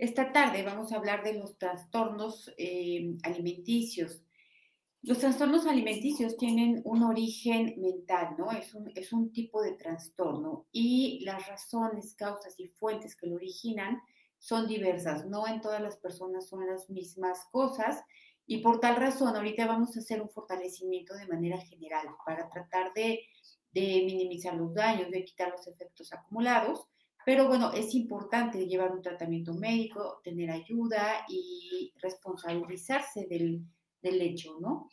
Esta tarde vamos a hablar de los trastornos eh, alimenticios. Los trastornos alimenticios tienen un origen mental, ¿no? Es un, es un tipo de trastorno y las razones, causas y fuentes que lo originan son diversas. No en todas las personas son las mismas cosas y por tal razón ahorita vamos a hacer un fortalecimiento de manera general para tratar de, de minimizar los daños, de quitar los efectos acumulados pero bueno, es importante llevar un tratamiento médico, tener ayuda y responsabilizarse del, hecho, ¿no?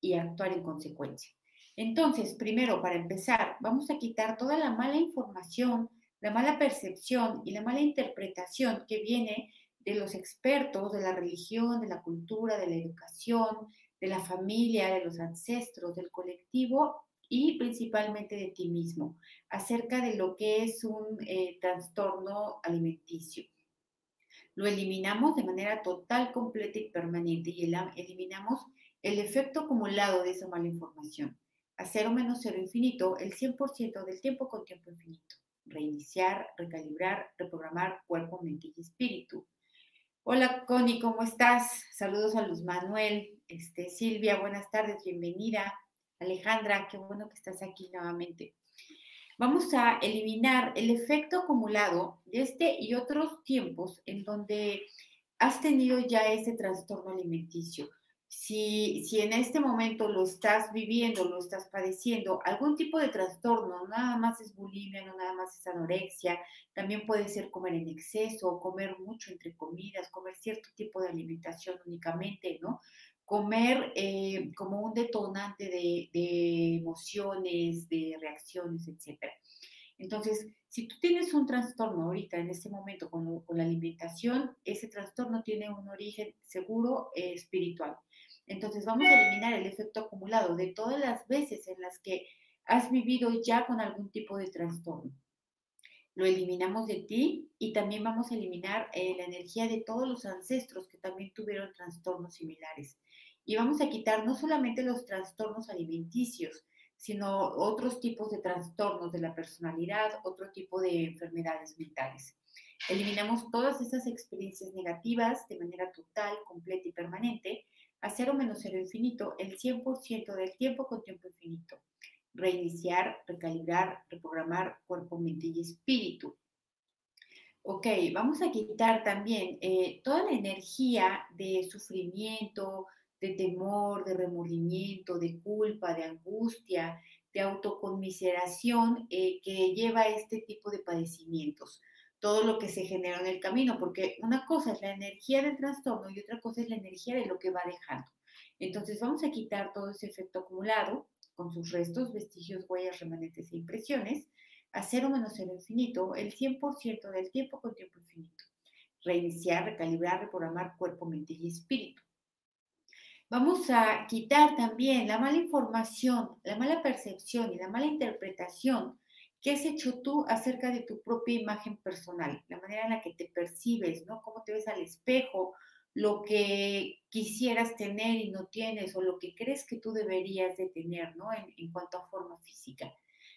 Y actuar en consecuencia. Entonces, primero, para empezar, vamos a quitar toda la mala información, la mala percepción y la mala interpretación que viene de los expertos de la religión, de la cultura, de la educación, de la familia, de los ancestros, del colectivo y principalmente de ti mismo, acerca de lo que es un eh, trastorno alimenticio. Lo eliminamos de manera total, completa y permanente y eliminamos el efecto acumulado de esa mala información. A cero menos cero infinito, el 100% del tiempo con tiempo infinito. Reiniciar, recalibrar, reprogramar cuerpo, mente y espíritu. Hola Connie, ¿cómo estás? Saludos a Luz Manuel. Este, Silvia, buenas tardes, bienvenida. Alejandra, qué bueno que estás aquí nuevamente. Vamos a eliminar el efecto acumulado de este y otros tiempos en donde has tenido ya ese trastorno alimenticio. Si, si en este momento lo estás viviendo, lo estás padeciendo, algún tipo de trastorno, nada más es bulimia, no nada más es anorexia, también puede ser comer en exceso, comer mucho entre comidas, comer cierto tipo de alimentación únicamente, ¿no? Comer eh, como un detonante de, emociones, de reacciones, etc. Entonces, si tú tienes un trastorno ahorita, en este momento, con, la alimentación, ese trastorno tiene un origen seguro eh, espiritual. Entonces, vamos a eliminar el efecto acumulado de todas las veces en las que has vivido ya con algún tipo de trastorno. Lo eliminamos de ti y también vamos a eliminar eh, la energía de todos los ancestros que también tuvieron trastornos similares y vamos a quitar no solamente los trastornos alimenticios, sino otros tipos de trastornos de la personalidad, otro tipo de enfermedades mentales. Eliminamos todas esas experiencias negativas de manera total, completa y permanente, a cero menos cero infinito, el 100% del tiempo con tiempo infinito. Reiniciar, recalibrar, reprogramar cuerpo, mente y espíritu. Ok, vamos a quitar también eh, toda la energía de sufrimiento, de temor, de remordimiento, de culpa, de angustia, de autoconmiseración eh, que lleva a este tipo de padecimientos. Todo lo que se genera en el camino, porque una cosa es la energía del trastorno y otra cosa es la energía de lo que va dejando. Entonces vamos a quitar todo ese efecto acumulado con sus restos, vestigios, huellas, remanentes e impresiones a cero menos cero infinito, el 100% del tiempo con tiempo infinito. Reiniciar, recalibrar, reprogramar cuerpo, mente y espíritu. Vamos a quitar también la mala información, la mala percepción y la mala interpretación que has hecho tú acerca de tu propia imagen personal, la manera en la que te percibes, ¿no? Cómo te ves al espejo, lo que quisieras tener y no tienes, o lo que crees que tú deberías de tener, ¿no? En, cuanto a forma física.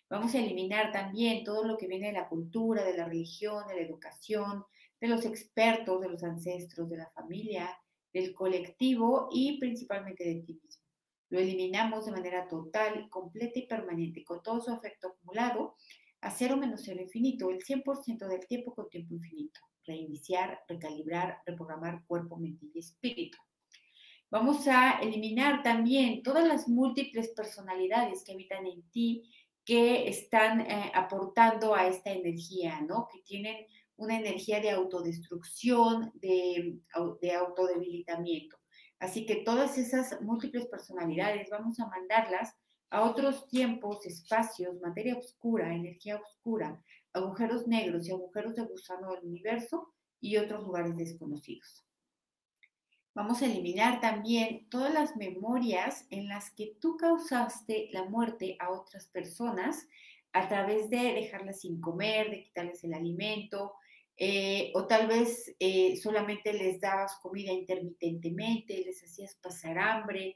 Vamos a eliminar también todo lo que viene de la cultura, de la religión, de la educación, de los expertos, de los ancestros, de la familia, del colectivo y principalmente de ti mismo. Lo eliminamos de manera total, completa y permanente, con todo su efecto acumulado, a cero menos cero infinito, el 100% del tiempo con tiempo infinito. Reiniciar, recalibrar, reprogramar cuerpo, mente y espíritu. Vamos a eliminar también todas las múltiples personalidades que habitan en ti, que están eh, aportando a esta energía, ¿no? Que tienen una energía de autodestrucción, de, de autodebilitamiento. Así que todas esas múltiples personalidades vamos a mandarlas a otros tiempos, espacios, materia oscura, energía oscura, agujeros negros y agujeros de gusano del universo y otros lugares desconocidos. Vamos a eliminar también todas las memorias en las que tú causaste la muerte a otras personas a través de dejarlas sin comer, de quitarles el alimento, eh, o tal vez eh, solamente les dabas comida intermitentemente, les hacías pasar hambre.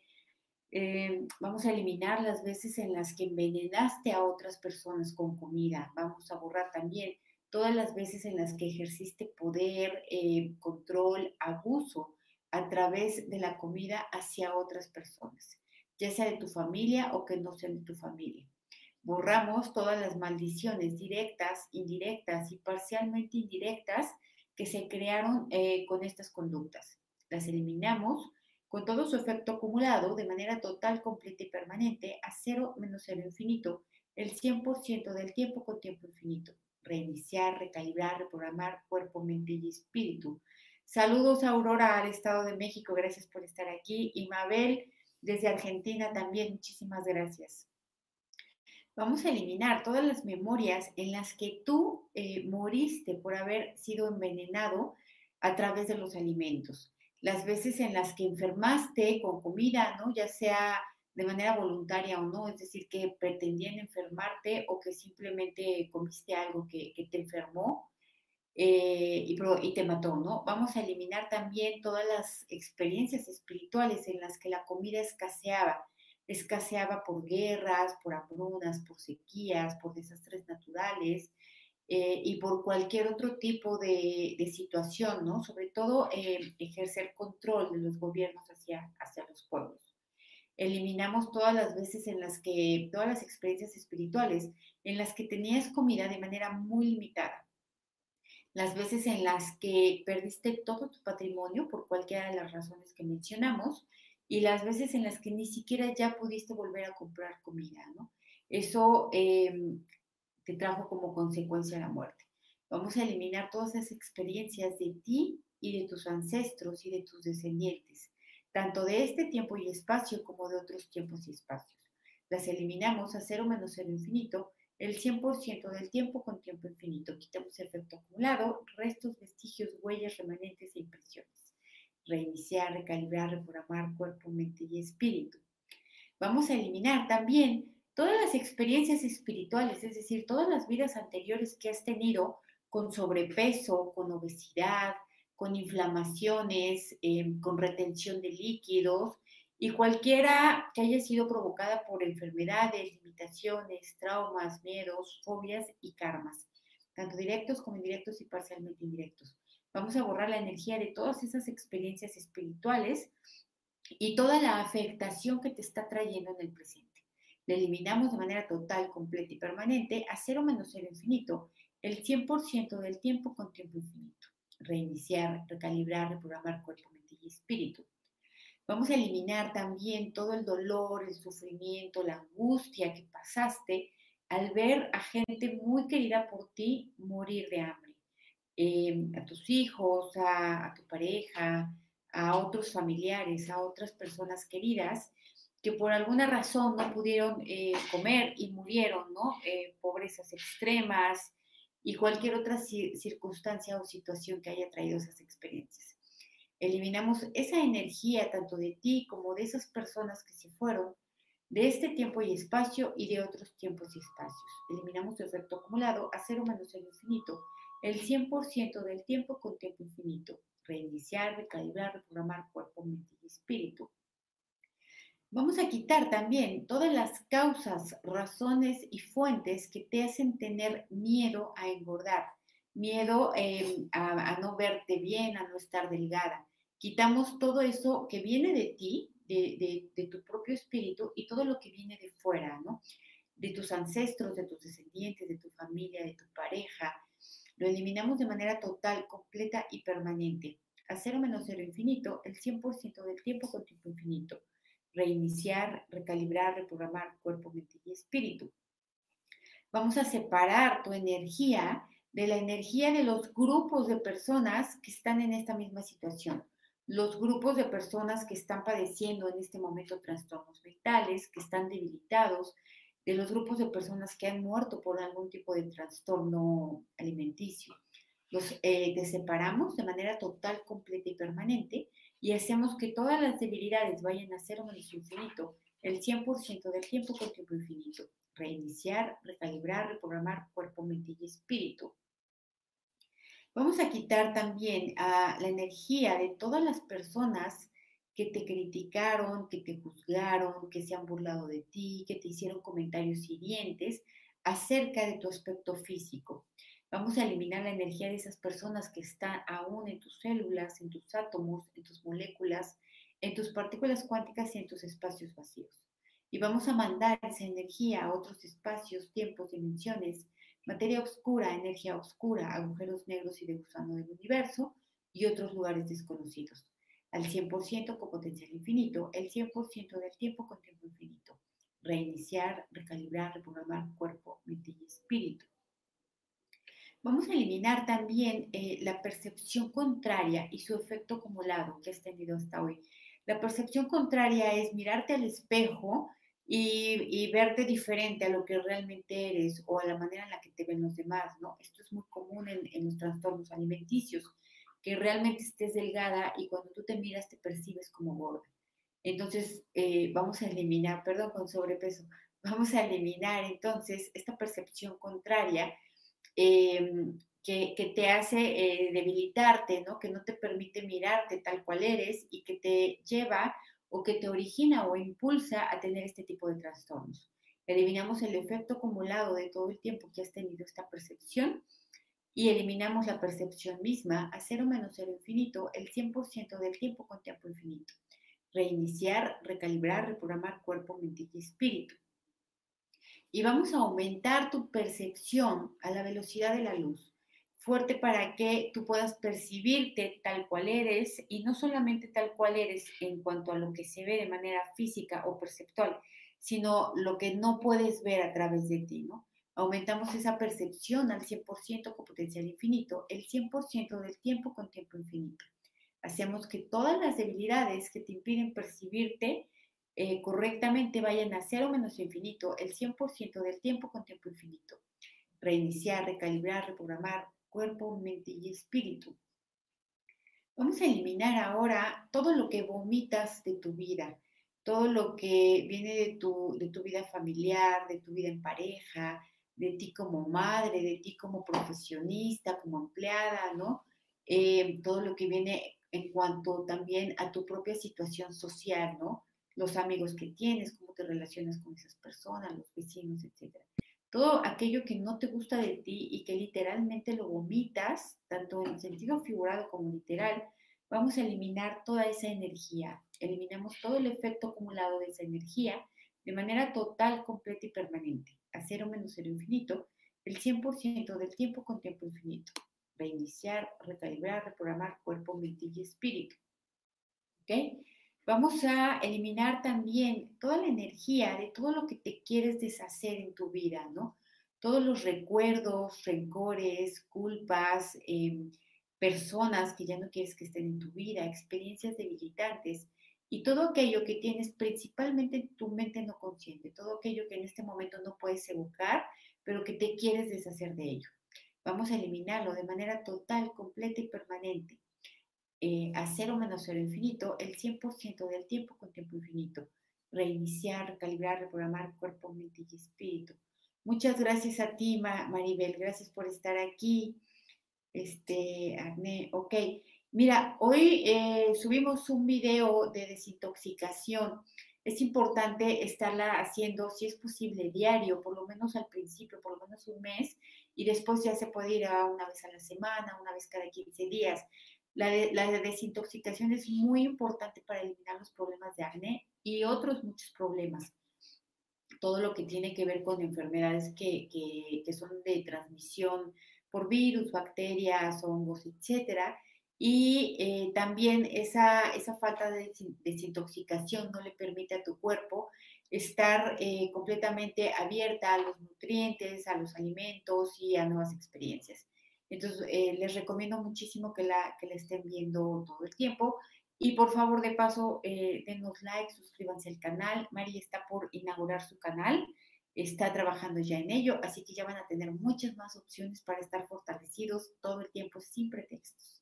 Eh, vamos a eliminar las veces en las que envenenaste a otras personas con comida. Vamos a borrar también todas las veces en las que ejerciste poder, control, abuso a través de la comida hacia otras personas, ya sea de tu familia o que no sean de tu familia. Borramos todas las maldiciones directas, indirectas y parcialmente indirectas que se crearon eh, con estas conductas. Las eliminamos con todo su efecto acumulado de manera total, completa y permanente a cero menos cero infinito, el 100% del tiempo con tiempo infinito. Reiniciar, recalibrar, reprogramar cuerpo, mente y espíritu. Saludos a Aurora al Estado de México, gracias por estar aquí. Y Mabel desde Argentina también, muchísimas gracias. Vamos a eliminar todas las memorias en las que tú eh, moriste por haber sido envenenado a través de los alimentos las veces en las que enfermaste con comida, ¿no? Ya sea de manera voluntaria o no, es decir, que pretendían enfermarte o que simplemente comiste algo que, te enfermó eh, y, te mató, ¿no? Vamos a eliminar también todas las experiencias espirituales en las que la comida escaseaba. Escaseaba por guerras, por hambrunas, por sequías, por desastres naturales, eh, y por cualquier otro tipo de, situación, ¿no? Sobre todo eh, ejercer control de los gobiernos hacia, hacia los pueblos. Eliminamos todas las veces en las que, todas las experiencias espirituales en las que tenías comida de manera muy limitada. Las veces en las que perdiste todo tu patrimonio por cualquiera de las razones que mencionamos y las veces en las que ni siquiera ya pudiste volver a comprar comida, ¿no? Eso em, te trajo como consecuencia la muerte. Vamos a eliminar todas esas experiencias de ti y de tus ancestros y de tus descendientes, tanto de este tiempo y espacio como de otros tiempos y espacios. Las eliminamos a cero menos cero infinito, el 100% del tiempo con tiempo infinito. Quitamos efecto acumulado, restos, vestigios, huellas, remanentes e impresiones. Reiniciar, recalibrar, reprogramar cuerpo, mente y espíritu. Vamos a eliminar también todas las experiencias espirituales, es decir, todas las vidas anteriores que has tenido con sobrepeso, con obesidad, con inflamaciones, em, con retención de líquidos y cualquiera que haya sido provocada por enfermedades, limitaciones, traumas, miedos, fobias y karmas, tanto directos como indirectos y parcialmente indirectos. Vamos a borrar la energía de todas esas experiencias espirituales y toda la afectación que te está trayendo en el presente. Le eliminamos de manera total, completa y permanente a cero menos cero infinito el 100% del tiempo con tiempo infinito. Reiniciar, recalibrar, reprogramar cuerpo, mente y espíritu. Vamos a eliminar también todo el dolor, el sufrimiento, la angustia que pasaste al ver a gente muy querida por ti morir de hambre. Em, a tus hijos, a, a tu pareja, a otros familiares, a otras personas queridas que por alguna razón no pudieron eh, comer y murieron, ¿no? Eh, pobrezas extremas y cualquier otra circunstancia o situación que haya traído esas experiencias. Eliminamos esa energía tanto de ti como de esas personas que se fueron de este tiempo y espacio y de otros tiempos y espacios. Eliminamos su efecto acumulado a cero menos el infinito, el 100% del tiempo con tiempo infinito. Reiniciar, recalibrar, reprogramar cuerpo, mente y espíritu Vamos a quitar también todas las causas, razones y fuentes que te hacen tener miedo a engordar, miedo em, a, no verte bien, a no estar delgada. Quitamos todo eso que viene de ti, de, tu propio espíritu y todo lo que viene de fuera, ¿no? De tus ancestros, de tus descendientes, de tu familia, de tu pareja. Lo eliminamos de manera total, completa y permanente. A cero menos cero infinito, el 100% del tiempo con tiempo infinito reiniciar, recalibrar, reprogramar cuerpo, mente y espíritu. Vamos a separar tu energía de la energía de los grupos de personas que están en esta misma situación. Los grupos de personas que están padeciendo en este momento trastornos mentales, que están debilitados, de los grupos de personas que han muerto por algún tipo de trastorno alimenticio. Los eh, separamos de manera total, completa y permanente y hacemos que todas las debilidades vayan a cero menos infinito el 100% del tiempo con tiempo infinito. Reiniciar, recalibrar, reprogramar cuerpo, mente y espíritu. Vamos a quitar también a la energía de todas las personas que te criticaron, que te juzgaron, que se han burlado de ti, que te hicieron comentarios hirientes acerca de tu aspecto físico. Vamos a eliminar la energía de esas personas que están aún en tus células, en tus átomos, en tus moléculas, en tus partículas cuánticas y en tus espacios vacíos. Y vamos a mandar esa energía a otros espacios, tiempos, dimensiones, materia oscura, energía oscura, agujeros negros y de gusano del universo y otros lugares desconocidos. Al 100% con potencial infinito, el 100% del tiempo con tiempo infinito. Reiniciar, recalibrar, reprogramar cuerpo, mente y espíritu. Vamos a eliminar también eh, la percepción contraria y su efecto acumulado que has tenido hasta hoy. La percepción contraria es mirarte al espejo y, verte diferente a lo que realmente eres o a la manera en la que te ven los demás, ¿no? Esto es muy común en, los trastornos alimenticios, que realmente estés delgada y cuando tú te miras te percibes como gorda. Entonces, eh, vamos a eliminar, perdón, con sobrepeso, vamos a eliminar entonces esta percepción contraria Em, que, te hace eh, debilitarte, ¿no? que no te permite mirarte tal cual eres y que te lleva o que te origina o impulsa a tener este tipo de trastornos. Eliminamos el efecto acumulado de todo el tiempo que has tenido esta percepción y eliminamos la percepción misma a cero menos cero infinito el 100% del tiempo con tiempo infinito. Reiniciar, recalibrar, reprogramar cuerpo, mente y espíritu y vamos a aumentar tu percepción a la velocidad de la luz, fuerte para que tú puedas percibirte tal cual eres y no solamente tal cual eres en cuanto a lo que se ve de manera física o perceptual, sino lo que no puedes ver a través de ti, ¿no? Aumentamos esa percepción al 100% con potencial infinito, el 100% del tiempo con tiempo infinito. Hacemos que todas las debilidades que te impiden percibirte eh, correctamente vayan a cero menos infinito el 100% del tiempo con tiempo infinito. Reiniciar, recalibrar, reprogramar cuerpo, mente y espíritu. Vamos a eliminar ahora todo lo que vomitas de tu vida, todo lo que viene de tu, de tu vida familiar, de tu vida en pareja, de ti como madre, de ti como profesionista, como empleada, ¿no? Eh, todo lo que viene en cuanto también a tu propia situación social, ¿no? los amigos que tienes, cómo te relacionas con esas personas, los vecinos, etc. Todo aquello que no te gusta de ti y que literalmente lo vomitas, tanto en sentido figurado como literal, vamos a eliminar toda esa energía. Eliminamos todo el efecto acumulado de esa energía de manera total, completa y permanente, a cero menos cero infinito, el 100% del tiempo con tiempo infinito. Reiniciar, recalibrar, reprogramar cuerpo, mente y espíritu. ¿Ok? Vamos a eliminar también toda la energía de todo lo que te quieres deshacer en tu vida, ¿no? Todos los recuerdos, rencores, culpas, em, personas que ya no quieres que estén en tu vida, experiencias debilitantes y todo aquello que tienes principalmente en tu mente no consciente, todo aquello que en este momento no puedes evocar, pero que te quieres deshacer de ello. Vamos a eliminarlo de manera total, completa y permanente. Eh, a cero menos cero infinito el 100% del tiempo con tiempo infinito. Reiniciar, recalibrar, reprogramar cuerpo, mente y espíritu. Muchas gracias a ti, Maribel. Gracias por estar aquí. Este, Agne, ok. Mira, hoy eh, subimos un video de desintoxicación. Es importante estarla haciendo, si es posible, diario, por lo menos al principio, por lo menos un mes, y después ya se puede ir a una vez a la semana, una vez cada 15 días. La, desintoxicación es muy importante para eliminar los problemas de acné y otros muchos problemas. Todo lo que tiene que ver con enfermedades que, son de transmisión por virus, bacterias, hongos, etcétera. Y eh, también esa, esa falta de desintoxicación no le permite a tu cuerpo estar eh, completamente abierta a los nutrientes, a los alimentos y a nuevas experiencias. Entonces, eh, les recomiendo muchísimo que la, que la estén viendo todo el tiempo. Y por favor, de paso, eh, denos like, suscríbanse al canal. María está por inaugurar su canal, está trabajando ya en ello, así que ya van a tener muchas más opciones para estar fortalecidos todo el tiempo sin pretextos.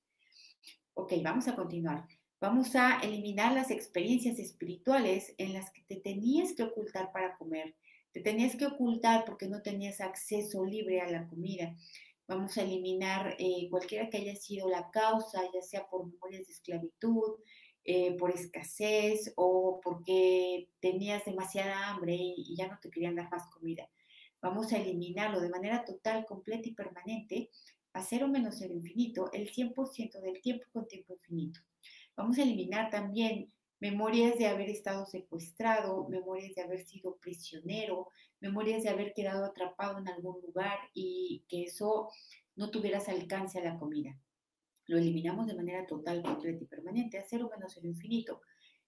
Ok, vamos a continuar. Vamos a eliminar las experiencias espirituales en las que te tenías que ocultar para comer. Te tenías que ocultar porque no tenías acceso libre a la comida Vamos a eliminar eh, cualquiera que haya sido la causa, ya sea por memorias de esclavitud, eh, por escasez o porque tenías demasiada hambre y, ya no te querían dar más comida. Vamos a eliminarlo de manera total, completa y permanente a cero menos el infinito el 100% del tiempo con tiempo infinito. Vamos a eliminar también memorias de haber estado secuestrado, memorias de haber sido prisionero, memorias de haber quedado atrapado en algún lugar y que eso no tuvieras alcance a la comida. Lo eliminamos de manera total, completa y permanente a cero menos el infinito,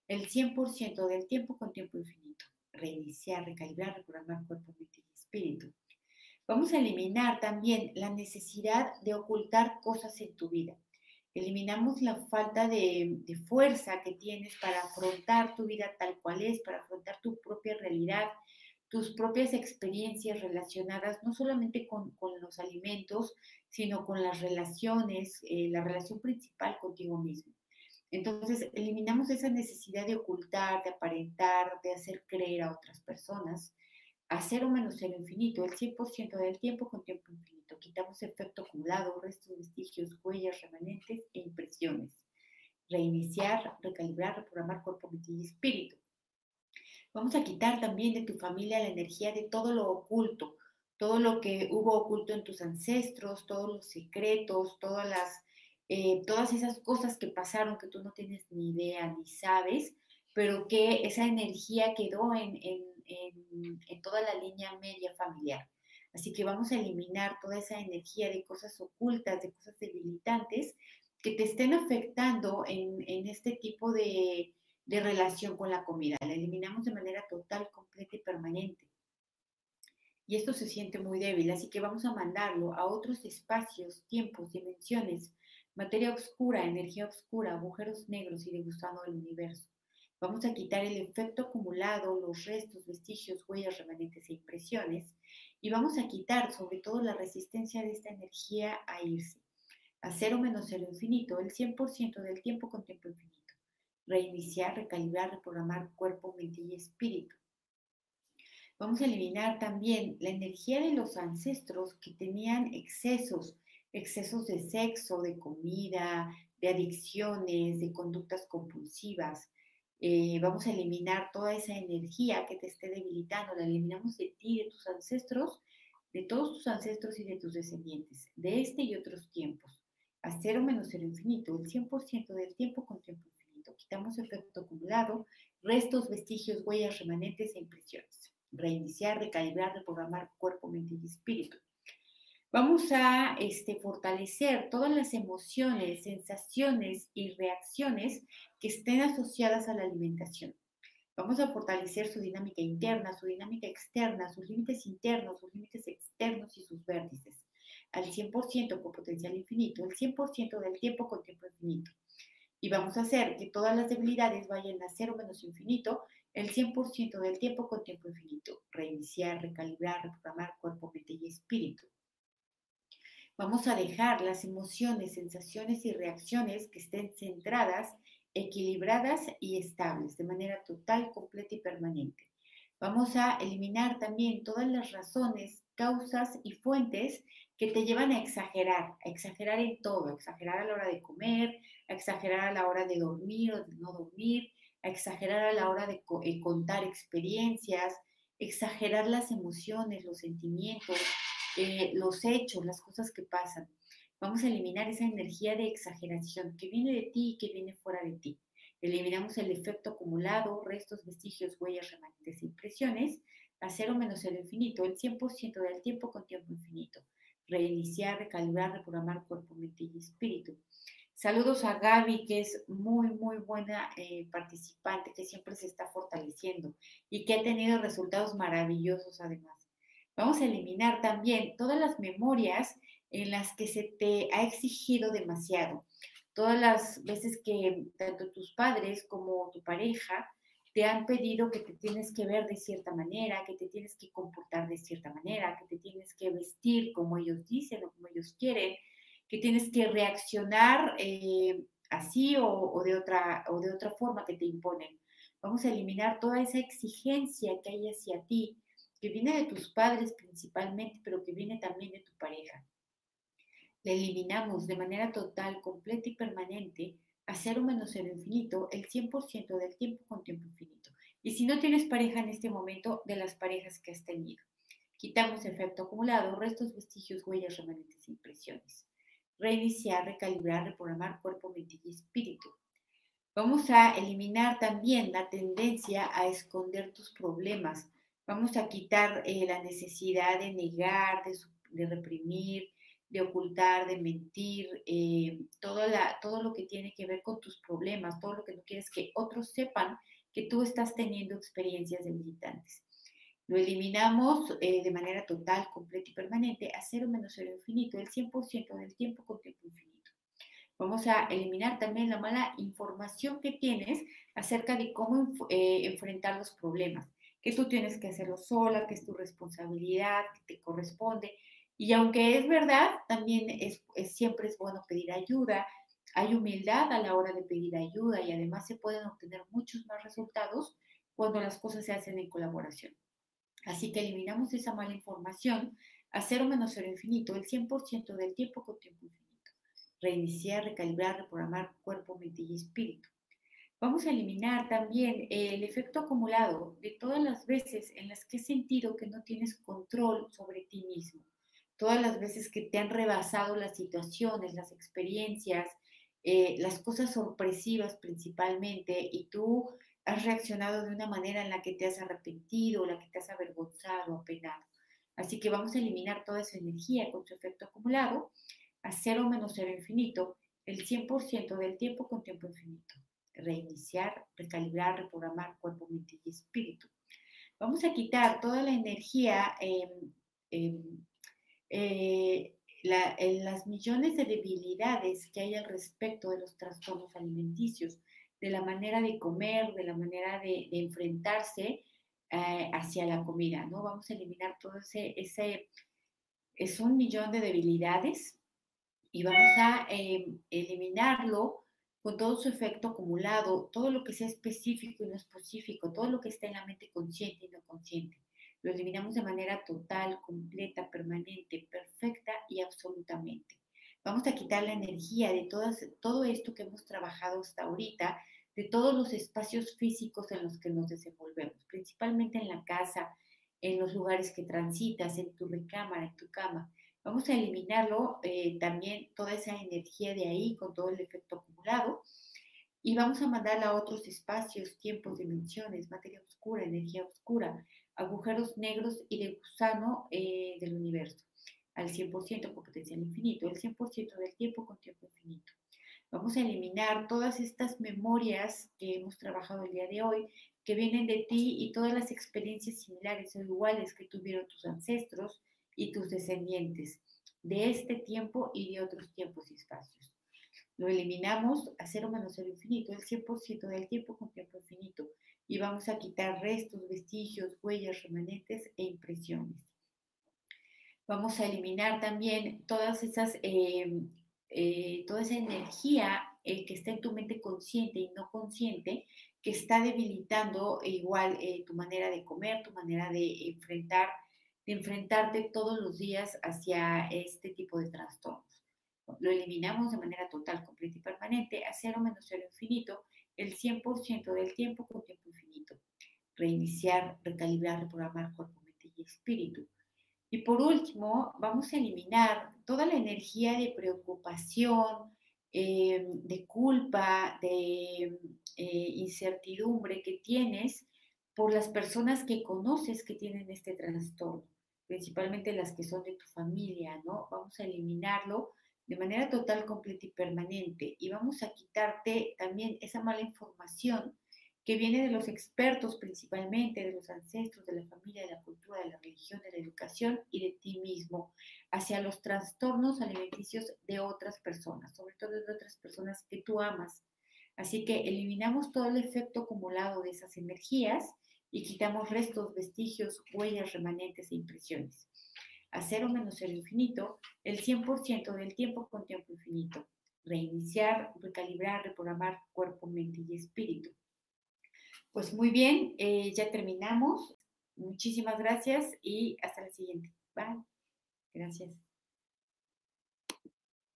el 100% del tiempo con tiempo infinito. Reiniciar, recalibrar, reprogramar cuerpo, mente y espíritu. Vamos a eliminar también la necesidad de ocultar cosas en tu vida. Eliminamos la falta de, fuerza que tienes para afrontar tu vida tal cual es, para afrontar tu propia realidad, tus propias experiencias relacionadas no solamente con, los alimentos, sino con las relaciones, eh, la relación principal contigo mismo. Entonces, eliminamos esa necesidad de ocultar, de aparentar, de hacer creer a otras personas, a cero menos cero infinito, el 100% del tiempo con tiempo infinito. Quitamos efecto acumulado, restos, vestigios, huellas, remanentes e impresiones. Reiniciar, recalibrar, reprogramar cuerpo, mente y espíritu. Vamos a quitar también de tu familia la energía de todo lo oculto, todo lo que hubo oculto en tus ancestros, todos los secretos, todas las, eh, todas esas cosas que pasaron que tú no tienes ni idea ni sabes, pero que esa energía quedó en, en, en, en toda la línea media familiar. Así que vamos a eliminar toda esa energía de cosas ocultas, de cosas debilitantes que te estén afectando en, en este tipo de, de relación con la comida. La eliminamos de manera total, completa y permanente. Y esto se siente muy débil, así que vamos a mandarlo a otros espacios, tiempos, dimensiones, materia oscura, energía oscura, agujeros negros y degustando el universo. Vamos a quitar el efecto acumulado, los restos, vestigios, huellas, remanentes e impresiones. Y vamos a quitar sobre todo la resistencia de esta energía a irse. A cero menos el infinito, el 100% del tiempo con tiempo infinito reiniciar, recalibrar, reprogramar cuerpo, mente y espíritu. Vamos a eliminar también la energía de los ancestros que tenían excesos, excesos de sexo, de comida, de adicciones, de conductas compulsivas. Eh, vamos a eliminar toda esa energía que te esté debilitando, la eliminamos de ti, de tus ancestros, de todos tus ancestros y de tus descendientes, de este y otros tiempos. A cero menos el infinito, el 100% del tiempo con tiempo Quitamos efecto acumulado, restos, vestigios, huellas, remanentes e impresiones. Reiniciar, recalibrar, reprogramar cuerpo, mente y espíritu. Vamos a este, fortalecer todas las emociones, sensaciones y reacciones que estén asociadas a la alimentación. Vamos a fortalecer su dinámica interna, su dinámica externa, sus límites internos, sus límites externos y sus vértices. Al 100% con potencial infinito, el 100% del tiempo con tiempo infinito y vamos a hacer que todas las debilidades vayan a cero menos infinito el 100% del tiempo con tiempo infinito. Reiniciar, recalibrar, reprogramar cuerpo, mente y espíritu. Vamos a dejar las emociones, sensaciones y reacciones que estén centradas, equilibradas y estables de manera total, completa y permanente. Vamos a eliminar también todas las razones, causas y fuentes que te llevan a exagerar, a exagerar en todo, a exagerar a la hora de comer, a exagerar a la hora de dormir o de no dormir, a exagerar a la hora de eh, contar experiencias, exagerar las emociones, los sentimientos, eh, los hechos, las cosas que pasan. Vamos a eliminar esa energía de exageración que viene de ti y que viene fuera de ti. Eliminamos el efecto acumulado, restos, vestigios, huellas, remanentes, impresiones, a cero menos el infinito, el 100% del tiempo con tiempo infinito reiniciar, recalibrar, reprogramar cuerpo, mente y espíritu. Saludos a Gaby, que es muy, muy buena eh, participante, que siempre se está fortaleciendo y que ha tenido resultados maravillosos además. Vamos a eliminar también todas las memorias en las que se te ha exigido demasiado. Todas las veces que tanto tus padres como tu pareja te han pedido que te tienes que ver de cierta manera, que te tienes que comportar de cierta manera, que te tienes que vestir como ellos dicen o como ellos quieren, que tienes que reaccionar eh, así o, de otra, o de otra forma que te imponen. Vamos a eliminar toda esa exigencia que hay hacia ti, que viene de tus padres principalmente, pero que viene también de tu pareja. La eliminamos de manera total, completa y permanente a cero menos cero infinito el 100% del tiempo con tiempo infinito. Y si no tienes pareja en este momento, de las parejas que has tenido. Quitamos efecto acumulado, restos, vestigios, huellas, remanentes impresiones. Reiniciar, recalibrar, reprogramar cuerpo, mente y espíritu. Vamos a eliminar también la tendencia a esconder tus problemas. Vamos a quitar eh, la necesidad de negar, de, reprimir, de ocultar, de mentir, eh, todo, lo que tiene que ver con tus problemas, todo lo que no quieres que otros sepan que tú estás teniendo experiencias debilitantes. Lo eliminamos eh, de manera total, completa y permanente a cero menos cero infinito, el 100% del tiempo con tiempo infinito. Vamos a eliminar también la mala información que tienes acerca de cómo enfrentar los problemas, que tú tienes que hacerlo sola, que es tu responsabilidad, que te corresponde. Y aunque es verdad, también es, siempre es bueno pedir ayuda, hay humildad a la hora de pedir ayuda y además se pueden obtener muchos más resultados cuando las cosas se hacen en colaboración. Así que eliminamos esa mala información a cero menos cero infinito, el 100% del tiempo con tiempo infinito. Reiniciar, recalibrar, reprogramar cuerpo, mente y espíritu. Vamos a eliminar también el efecto acumulado de todas las veces en las que he sentido que no tienes control sobre ti mismo. Todas las veces que te han rebasado las situaciones, las experiencias, eh, las cosas sorpresivas principalmente, y tú has reaccionado de una manera en la que te has arrepentido, la que te has avergonzado, apenado. Así que vamos a eliminar toda esa energía con su efecto acumulado a cero menos cero infinito, el 100% del tiempo con tiempo infinito. Reiniciar, recalibrar, reprogramar cuerpo, mente y espíritu. Vamos a quitar toda la energía en eh, las millones de debilidades que hay al respecto de los trastornos alimenticios de la manera de comer, de la manera de, enfrentarse eh, hacia la comida, ¿no? Vamos a eliminar todo ese, ese, es un millón de debilidades y vamos a em, eliminarlo con todo su efecto acumulado, todo lo que sea específico y no específico, todo lo que está en la mente consciente y no consciente. Lo eliminamos de manera total, completa, permanente, perfecta y absolutamente. Vamos a quitar la energía de todo esto que hemos trabajado hasta ahorita, de todos los espacios físicos en los que nos desenvolvemos, principalmente en la casa, en los lugares que transitas, en tu recámara, en tu cama. Vamos a eliminarlo eh, también toda esa energía de ahí con todo el efecto acumulado y vamos a mandarla a otros espacios, tiempos, dimensiones, materia oscura, energía oscura, agujeros negros y de gusano eh, del universo al 100% con potencial infinito, el 100% del tiempo con tiempo infinito. Vamos a eliminar todas estas memorias que hemos trabajado el día de hoy, que vienen de ti y todas las experiencias similares o iguales que tuvieron tus ancestros y tus descendientes de este tiempo y de otros tiempos y espacios. Lo eliminamos a cero menos cero infinito, el 100% del tiempo con tiempo infinito, y vamos a quitar restos, vestigios, huellas, remanentes e impresiones. Vamos a eliminar también todas esas, eh, eh, toda esa energía eh, que está en tu mente consciente y no consciente, que está debilitando igual tu manera de comer, tu manera de enfrentar, de enfrentarte todos los días hacia este tipo de trastornos. Lo eliminamos de manera total, completa y permanente a cero menos cero infinito, el 100% del tiempo con tiempo infinito. Reiniciar, recalibrar, reprogramar cuerpo, mente y espíritu y por último, vamos a eliminar toda la energía de preocupación, eh, de culpa, de eh, incertidumbre que tienes por las personas que conoces que tienen este trastorno, principalmente las que son de tu familia, ¿no? Vamos a eliminarlo de manera total, completa y permanente y vamos a quitarte también esa mala información que viene de los expertos principalmente, de los ancestros, de la familia, de la cultura, de la religión, de la educación y de ti mismo, hacia los trastornos alimenticios de otras personas, sobre todo de otras personas que tú amas. Así que eliminamos todo el efecto acumulado de esas energías y quitamos restos, vestigios, huellas, remanentes e impresiones. A cero menos el infinito, el 100% del tiempo con tiempo infinito. Reiniciar, recalibrar, reprogramar cuerpo, mente y espíritu. Pues muy bien, eh, ya terminamos. Muchísimas gracias y hasta la siguiente. Bye. Gracias.